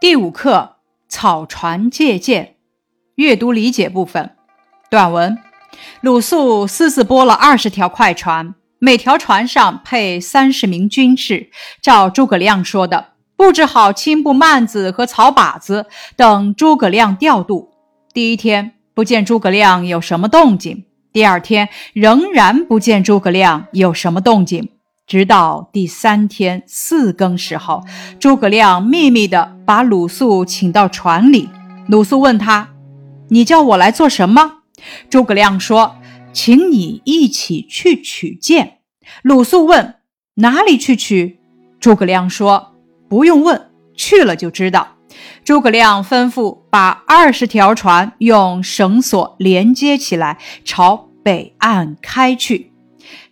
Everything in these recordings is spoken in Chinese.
第五课草船借箭，阅读理解部分。短文：鲁肃私自拨了二十条快船，每条船上配三十名军士。照诸葛亮说的，布置好青布幔子和草靶子，等诸葛亮调度。第一天不见诸葛亮有什么动静，第二天仍然不见诸葛亮有什么动静。直到第三天四更时候，诸葛亮秘密地把鲁肃请到船里。鲁肃问他：“你叫我来做什么？”诸葛亮说：“请你一起去取剑。”鲁肃问：“哪里去取？”诸葛亮说：“不用问，去了就知道。”诸葛亮吩咐把二十条船用绳索连接起来，朝北岸开去。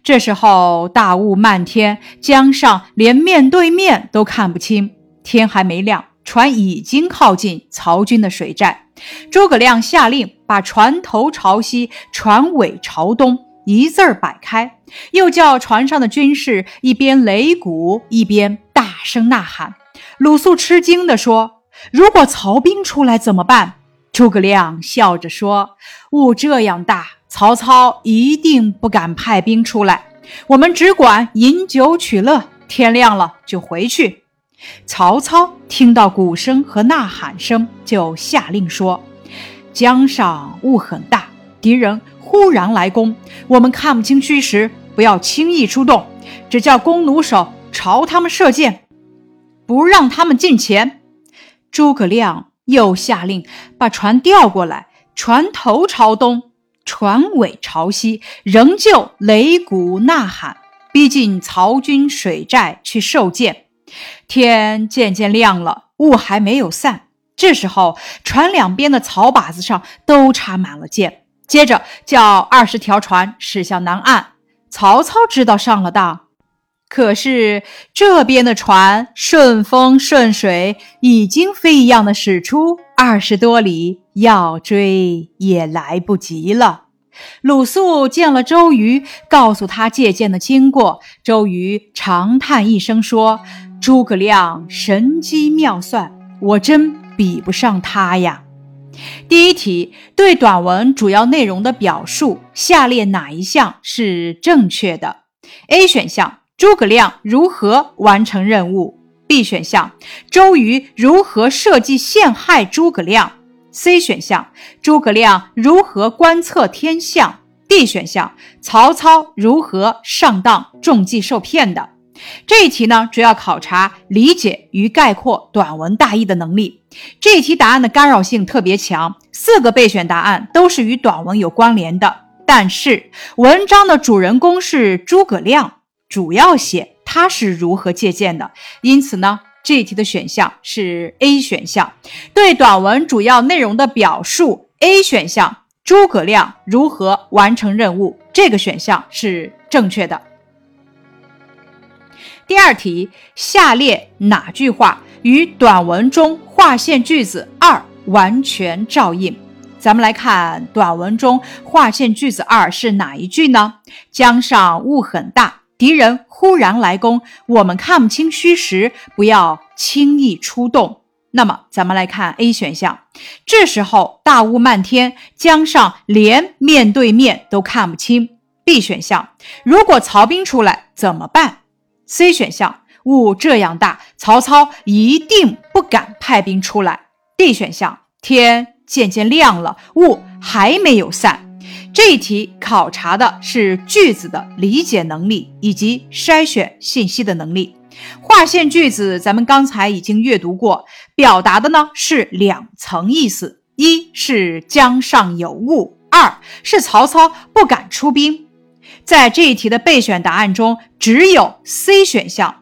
这时候大雾漫天，江上连面对面都看不清。天还没亮，船已经靠近曹军的水寨。诸葛亮下令把船头朝西，船尾朝东，一字儿摆开。又叫船上的军士一边擂鼓，一边大声呐喊。鲁肃吃惊地说：“如果曹兵出来怎么办？”诸葛亮笑着说：“雾这样大。”曹操一定不敢派兵出来，我们只管饮酒取乐，天亮了就回去。曹操听到鼓声和呐喊声，就下令说：“江上雾很大，敌人忽然来攻，我们看不清虚实，不要轻易出动，只叫弓弩手朝他们射箭，不让他们近前。”诸葛亮又下令把船调过来，船头朝东。船尾朝西，仍旧擂鼓呐喊，逼近曹军水寨去受箭。天渐渐亮了，雾还没有散。这时候，船两边的草靶子上都插满了箭。接着，叫二十条船驶向南岸。曹操知道上了当，可是这边的船顺风顺水，已经飞一样的驶出二十多里。要追也来不及了。鲁肃见了周瑜，告诉他借箭的经过。周瑜长叹一声说：“诸葛亮神机妙算，我真比不上他呀。”第一题对短文主要内容的表述，下列哪一项是正确的？A 选项：诸葛亮如何完成任务？B 选项：周瑜如何设计陷害诸葛亮？C 选项：诸葛亮如何观测天象？D 选项：曹操如何上当中计受骗的？这一题呢，主要考察理解与概括短文大意的能力。这一题答案的干扰性特别强，四个备选答案都是与短文有关联的，但是文章的主人公是诸葛亮，主要写他是如何借鉴的，因此呢。这一题的选项是 A 选项，对短文主要内容的表述。A 选项，诸葛亮如何完成任务？这个选项是正确的。第二题，下列哪句话与短文中划线句子二完全照应？咱们来看短文中划线句子二是哪一句呢？江上雾很大。敌人忽然来攻，我们看不清虚实，不要轻易出动。那么，咱们来看 A 选项。这时候大雾漫天，江上连面对面都看不清。B 选项，如果曹兵出来怎么办？C 选项，雾这样大，曹操一定不敢派兵出来。D 选项，天渐渐亮了，雾还没有散。这一题考察的是句子的理解能力以及筛选信息的能力。划线句子，咱们刚才已经阅读过，表达的呢是两层意思：一是江上有雾，二是曹操不敢出兵。在这一题的备选答案中，只有 C 选项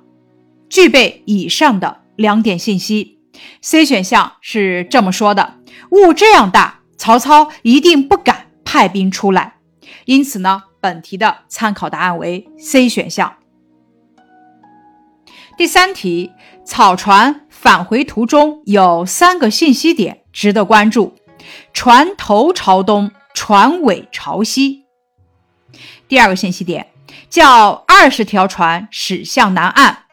具备以上的两点信息。C 选项是这么说的：雾这样大，曹操一定不敢。派兵出来，因此呢，本题的参考答案为 C 选项。第三题，草船返回途中有三个信息点值得关注：船头朝东，船尾朝西。第二个信息点，叫二十条船驶向南岸。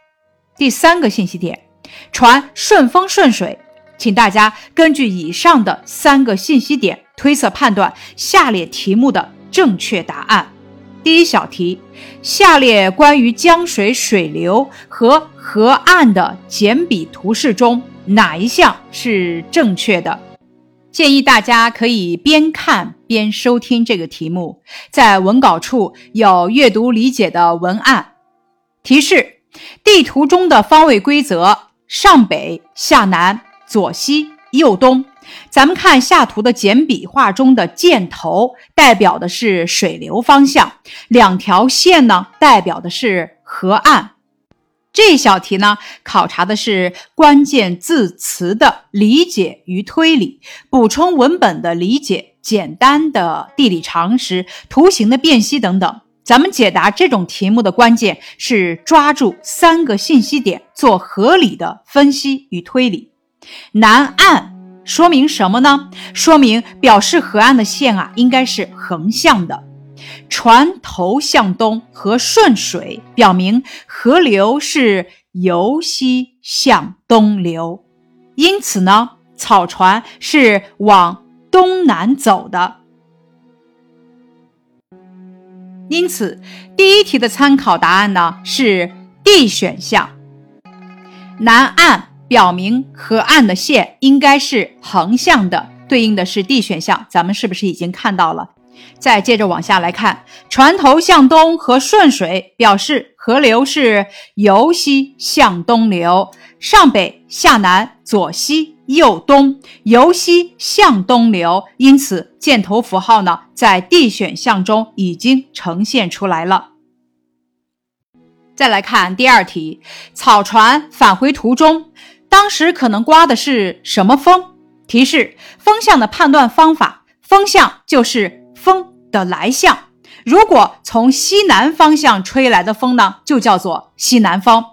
第三个信息点，船顺风顺水。请大家根据以上的三个信息点推测判断下列题目的正确答案。第一小题，下列关于江水水流和河岸的简笔图示中，哪一项是正确的？建议大家可以边看边收听这个题目，在文稿处有阅读理解的文案提示。地图中的方位规则：上北下南，左西右东。咱们看下图的简笔画中的箭头，代表的是水流方向；两条线呢，代表的是河岸。这小题呢，考察的是关键字词的理解与推理，补充文本的理解，简单的地理常识、图形的辨析等等。咱们解答这种题目的关键是抓住三个信息点，做合理的分析与推理。南岸说明什么呢？说明表示河岸的线啊，应该是横向的。船头向东和顺水，表明河流是由西向东流，因此呢，草船是往东南走的。因此，第一题的参考答案呢是 D 选项。南岸表明河岸的线应该是横向的，对应的是 D 选项。咱们是不是已经看到了？再接着往下来看，船头向东和顺水表示河流是由西向东流，上北下南，左西右东，由西向东流。因此，箭头符号呢，在 D 选项中已经呈现出来了。再来看第二题，草船返回途中，当时可能刮的是什么风？提示：风向的判断方法，风向就是风。的来向，如果从西南方向吹来的风呢，就叫做西南风。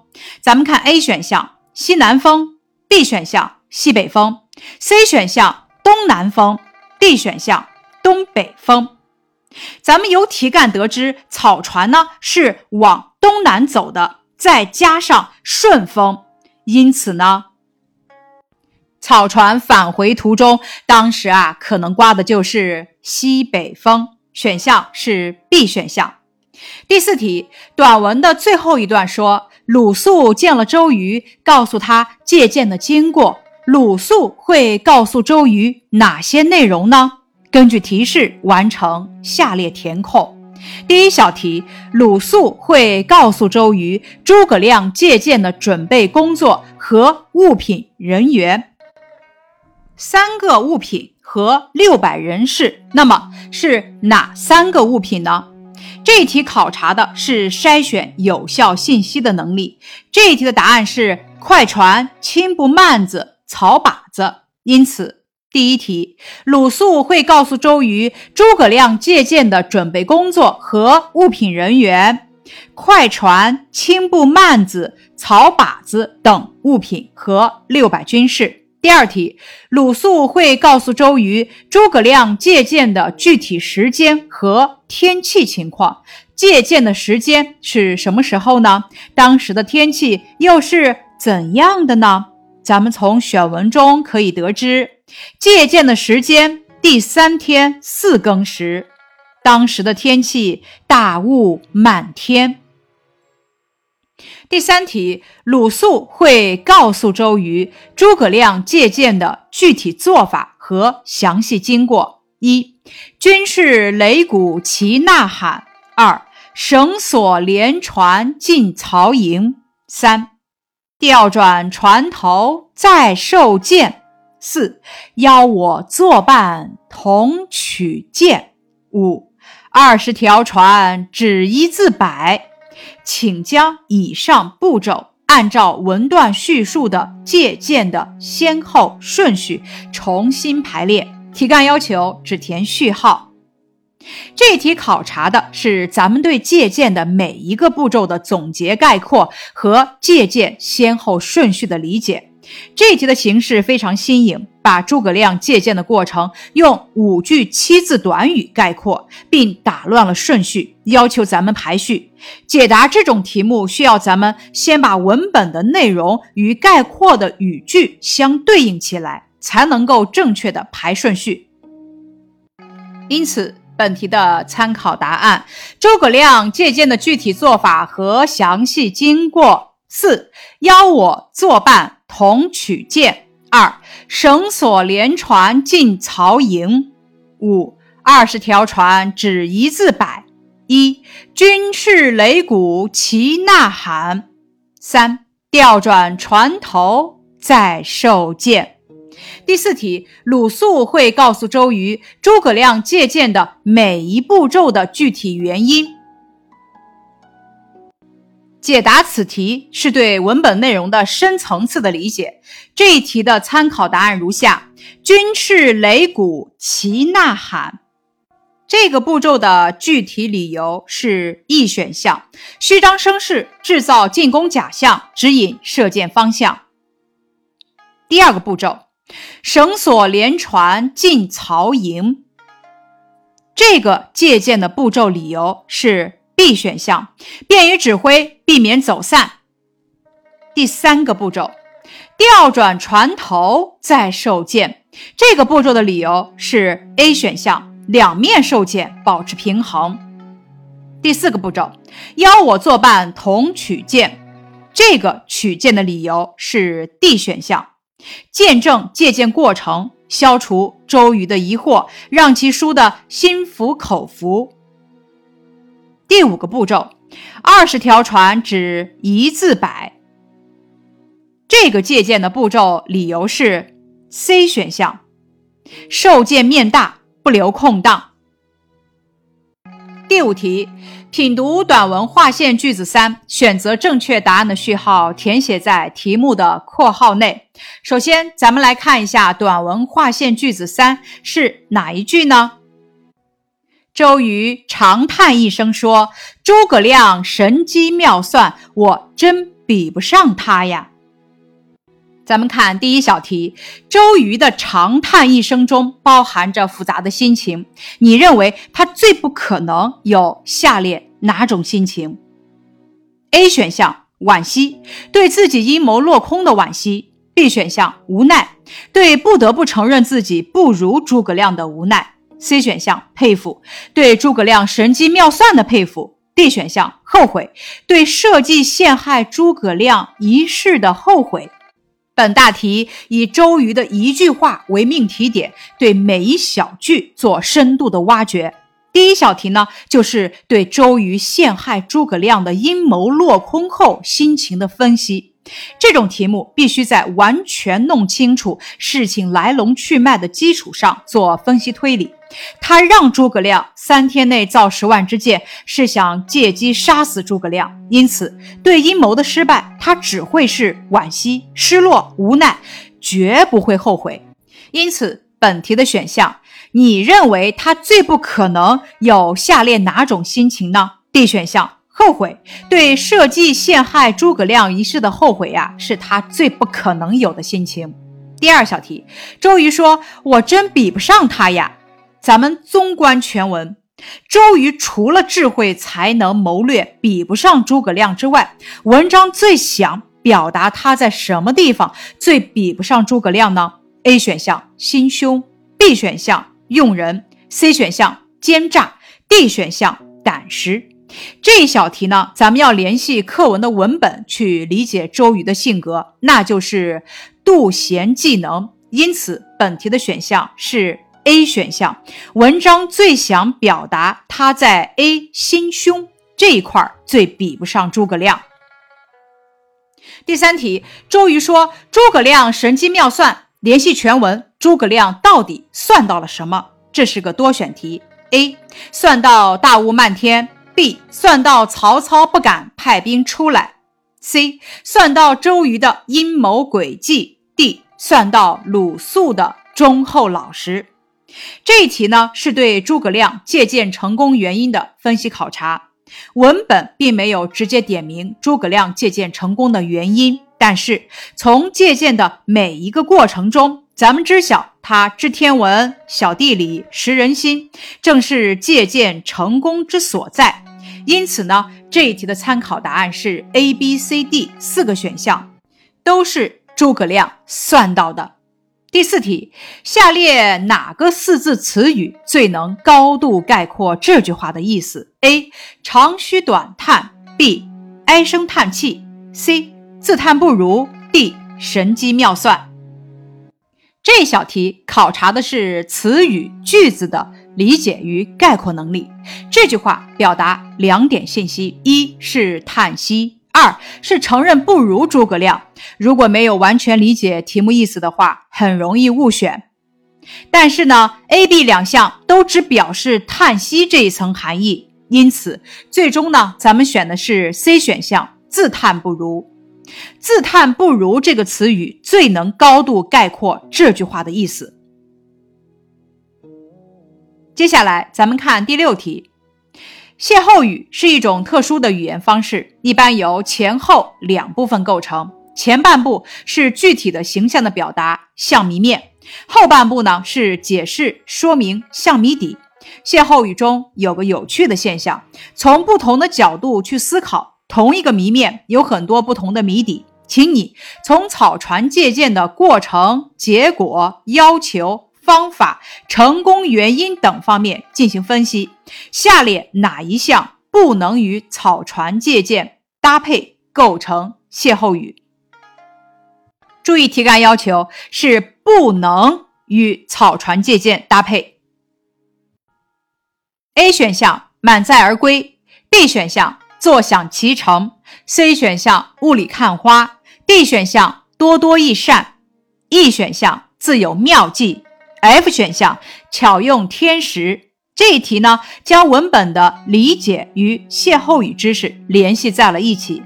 咱们看 A 选项西南风，B 选项西北风，C 选项东南风，D 选项东北风。咱们由题干得知，草船呢是往东南走的，再加上顺风，因此呢，草船返回途中，当时啊可能刮的就是西北风。选项是 B 选项。第四题，短文的最后一段说，鲁肃见了周瑜，告诉他借鉴的经过。鲁肃会告诉周瑜哪些内容呢？根据提示完成下列填空。第一小题，鲁肃会告诉周瑜诸葛亮借鉴的准备工作和物品人员。三个物品。和六百人士，那么是哪三个物品呢？这一题考察的是筛选有效信息的能力。这一题的答案是快船、轻步慢子、草把子。因此，第一题，鲁肃会告诉周瑜诸葛亮借鉴的准备工作和物品人员：快船、轻步慢子、草把子等物品和六百军士。第二题，鲁肃会告诉周瑜诸葛亮借鉴的具体时间和天气情况。借鉴的时间是什么时候呢？当时的天气又是怎样的呢？咱们从选文中可以得知，借箭的时间第三天四更时，当时的天气大雾满天。第三题，鲁肃会告诉周瑜诸葛亮借箭的具体做法和详细经过：一、军士擂鼓齐呐喊；二、绳索连船进曹营；三、调转船头再受箭；四、邀我作伴同取剑；五、二十条船只一字摆。请将以上步骤按照文段叙述的借鉴的先后顺序重新排列。题干要求只填序号。这题考察的是咱们对借鉴的每一个步骤的总结概括和借鉴先后顺序的理解。这题的形式非常新颖，把诸葛亮借鉴的过程用五句七字短语概括，并打乱了顺序，要求咱们排序。解答这种题目，需要咱们先把文本的内容与概括的语句相对应起来。才能够正确的排顺序。因此，本题的参考答案：诸葛亮借鉴的具体做法和详细经过。四，邀我作伴同取剑。二，绳索连船进曹营。五，二十条船只一字摆。一，军士擂鼓齐呐喊。三，调转船头再受剑。第四题，鲁肃会告诉周瑜诸葛亮借箭的每一步骤的具体原因。解答此题是对文本内容的深层次的理解。这一题的参考答案如下：军士擂鼓齐呐喊。这个步骤的具体理由是 E 选项，虚张声势，制造进攻假象，指引射箭方向。第二个步骤，绳索连船进曹营。这个借鉴的步骤理由是。B 选项便于指挥，避免走散。第三个步骤，调转船头再受箭。这个步骤的理由是 A 选项，两面受箭，保持平衡。第四个步骤，邀我作伴同取箭。这个取箭的理由是 D 选项，见证借箭过程，消除周瑜的疑惑，让其输得心服口服。第五个步骤，二十条船只一字摆。这个借鉴的步骤理由是 C 选项，受箭面大，不留空档。第五题，品读短文划线句子三，选择正确答案的序号填写在题目的括号内。首先，咱们来看一下短文划线句子三是哪一句呢？周瑜长叹一声说：“诸葛亮神机妙算，我真比不上他呀。”咱们看第一小题，周瑜的长叹一声中包含着复杂的心情。你认为他最不可能有下列哪种心情？A 选项惋惜，对自己阴谋落空的惋惜；B 选项无奈，对不得不承认自己不如诸葛亮的无奈。C 选项佩服，对诸葛亮神机妙算的佩服。D 选项后悔，对设计陷害诸葛亮一事的后悔。本大题以周瑜的一句话为命题点，对每一小句做深度的挖掘。第一小题呢，就是对周瑜陷害诸葛亮的阴谋落空后心情的分析。这种题目必须在完全弄清楚事情来龙去脉的基础上做分析推理。他让诸葛亮三天内造十万支箭，是想借机杀死诸葛亮。因此，对阴谋的失败，他只会是惋惜、失落、无奈，绝不会后悔。因此，本题的选项，你认为他最不可能有下列哪种心情呢？D 选项。后悔对设计陷害诸葛亮一事的后悔呀，是他最不可能有的心情。第二小题，周瑜说：“我真比不上他呀。”咱们纵观全文，周瑜除了智慧、才能、谋略比不上诸葛亮之外，文章最想表达他在什么地方最比不上诸葛亮呢？A 选项心胸，B 选项用人，C 选项奸诈，D 选项胆识。这一小题呢，咱们要联系课文的文本去理解周瑜的性格，那就是妒贤忌能。因此，本题的选项是 A 选项。文章最想表达他在 A 心胸这一块最比不上诸葛亮。第三题，周瑜说诸葛亮神机妙算，联系全文，诸葛亮到底算到了什么？这是个多选题。A 算到大雾漫天。B 算到曹操不敢派兵出来，C 算到周瑜的阴谋诡计，D 算到鲁肃的忠厚老实。这一题呢是对诸葛亮借鉴成功原因的分析考察，文本并没有直接点明诸葛亮借鉴成功的原因，但是从借鉴的每一个过程中，咱们知晓他知天文、晓地理、识人心，正是借鉴成功之所在。因此呢，这一题的参考答案是 A、B、C、D 四个选项，都是诸葛亮算到的。第四题，下列哪个四字词语最能高度概括这句话的意思？A. 长吁短叹，B. 唉声叹气，C. 自叹不如，D. 神机妙算。这小题考察的是词语句子的理解与概括能力。这句话表达两点信息：一是叹息。二是承认不如诸葛亮，如果没有完全理解题目意思的话，很容易误选。但是呢，A、B 两项都只表示叹息这一层含义，因此最终呢，咱们选的是 C 选项，自叹不如。自叹不如这个词语最能高度概括这句话的意思。接下来咱们看第六题。歇后语是一种特殊的语言方式，一般由前后两部分构成。前半部是具体的形象的表达，像谜面；后半部呢是解释说明，像谜底。歇后语中有个有趣的现象，从不同的角度去思考同一个谜面，有很多不同的谜底。请你从草船借箭的过程、结果、要求。方法、成功原因等方面进行分析。下列哪一项不能与草船借箭搭配构成歇后语？注意题干要求是不能与草船借箭搭配。A 选项满载而归，B 选项坐享其成，C 选项雾里看花，D 选项多多益善，E 选项自有妙计。F 选项巧用天时，这一题呢，将文本的理解与歇后语知识联系在了一起。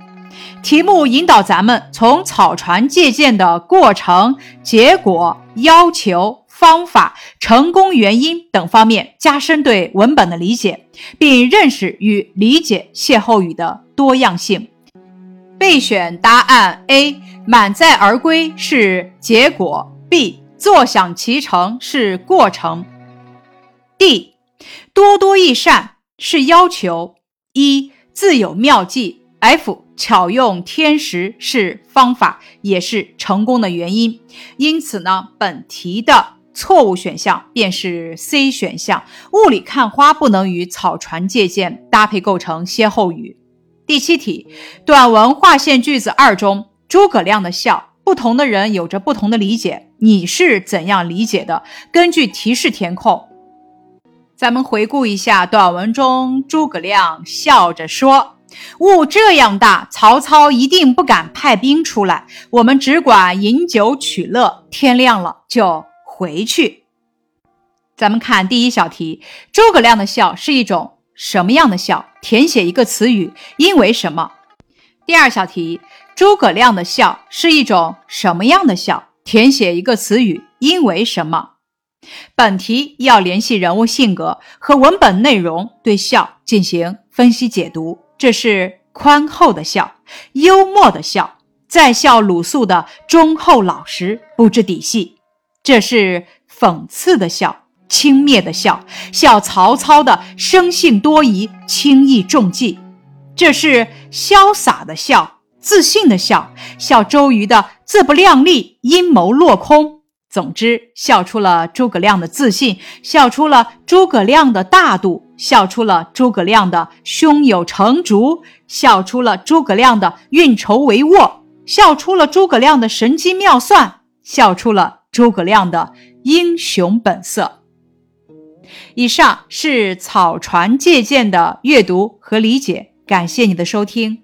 题目引导咱们从草船借箭的过程、结果、要求、方法、成功原因等方面加深对文本的理解，并认识与理解歇后语的多样性。备选答案：A. 满载而归是结果；B. 坐享其成是过程，D，多多益善是要求，一自有妙计，F 巧用天时是方法，也是成功的原因。因此呢，本题的错误选项便是 C 选项，雾里看花不能与草船借箭搭配构成歇后语。第七题，短文划线句子二中，诸葛亮的笑。不同的人有着不同的理解，你是怎样理解的？根据提示填空。咱们回顾一下短文中，诸葛亮笑着说：“雾这样大，曹操一定不敢派兵出来，我们只管饮酒取乐，天亮了就回去。”咱们看第一小题，诸葛亮的笑是一种什么样的笑？填写一个词语，因为什么？第二小题。诸葛亮的笑是一种什么样的笑？填写一个词语，因为什么？本题要联系人物性格和文本内容，对笑进行分析解读。这是宽厚的笑，幽默的笑，在笑鲁肃的忠厚老实，不知底细；这是讽刺的笑，轻蔑的笑，笑曹操的生性多疑，轻易中计；这是潇洒的笑。自信的笑，笑周瑜的自不量力，阴谋落空。总之，笑出了诸葛亮的自信，笑出了诸葛亮的大度，笑出了诸葛亮的胸有成竹，笑出了诸葛亮的运筹帷幄，笑出了诸葛亮的神机妙算，笑出了诸葛亮的英雄本色。以上是草船借箭的阅读和理解，感谢你的收听。